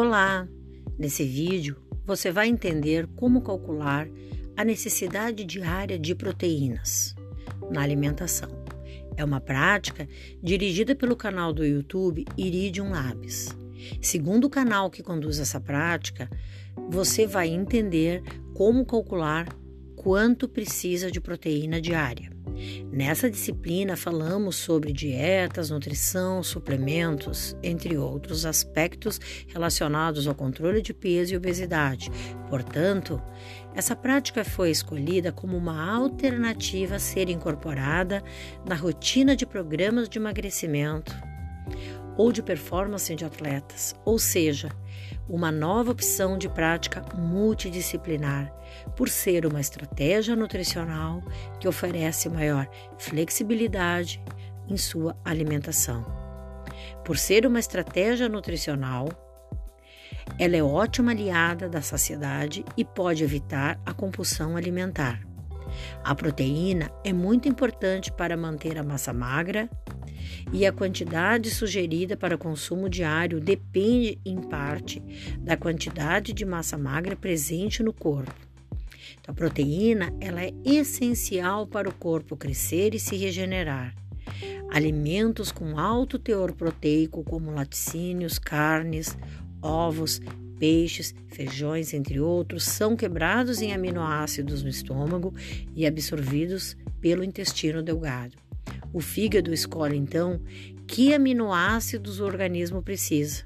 Olá! Nesse vídeo você vai entender como calcular a necessidade diária de proteínas na alimentação. É uma prática dirigida pelo canal do YouTube Iridium Labs. Segundo o canal que conduz essa prática, você vai entender como calcular quanto precisa de proteína diária. Nessa disciplina falamos sobre dietas, nutrição, suplementos, entre outros aspectos relacionados ao controle de peso e obesidade. Portanto, essa prática foi escolhida como uma alternativa a ser incorporada na rotina de programas de emagrecimento ou de performance de atletas, ou seja, uma nova opção de prática multidisciplinar, por ser uma estratégia nutricional que oferece maior flexibilidade em sua alimentação. Por ser uma estratégia nutricional, ela é ótima aliada da saciedade e pode evitar a compulsão alimentar. A proteína é muito importante para manter a massa magra e a quantidade sugerida para consumo diário depende, em parte, da quantidade de massa magra presente no corpo. Então, a proteína ela é essencial para o corpo crescer e se regenerar. Alimentos com alto teor proteico, como laticínios, carnes, ovos, peixes, feijões, entre outros, são quebrados em aminoácidos no estômago e absorvidos pelo intestino delgado. O fígado escolhe então que aminoácidos o organismo precisa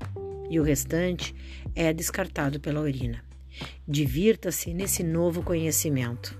e o restante é descartado pela urina. Divirta-se nesse novo conhecimento.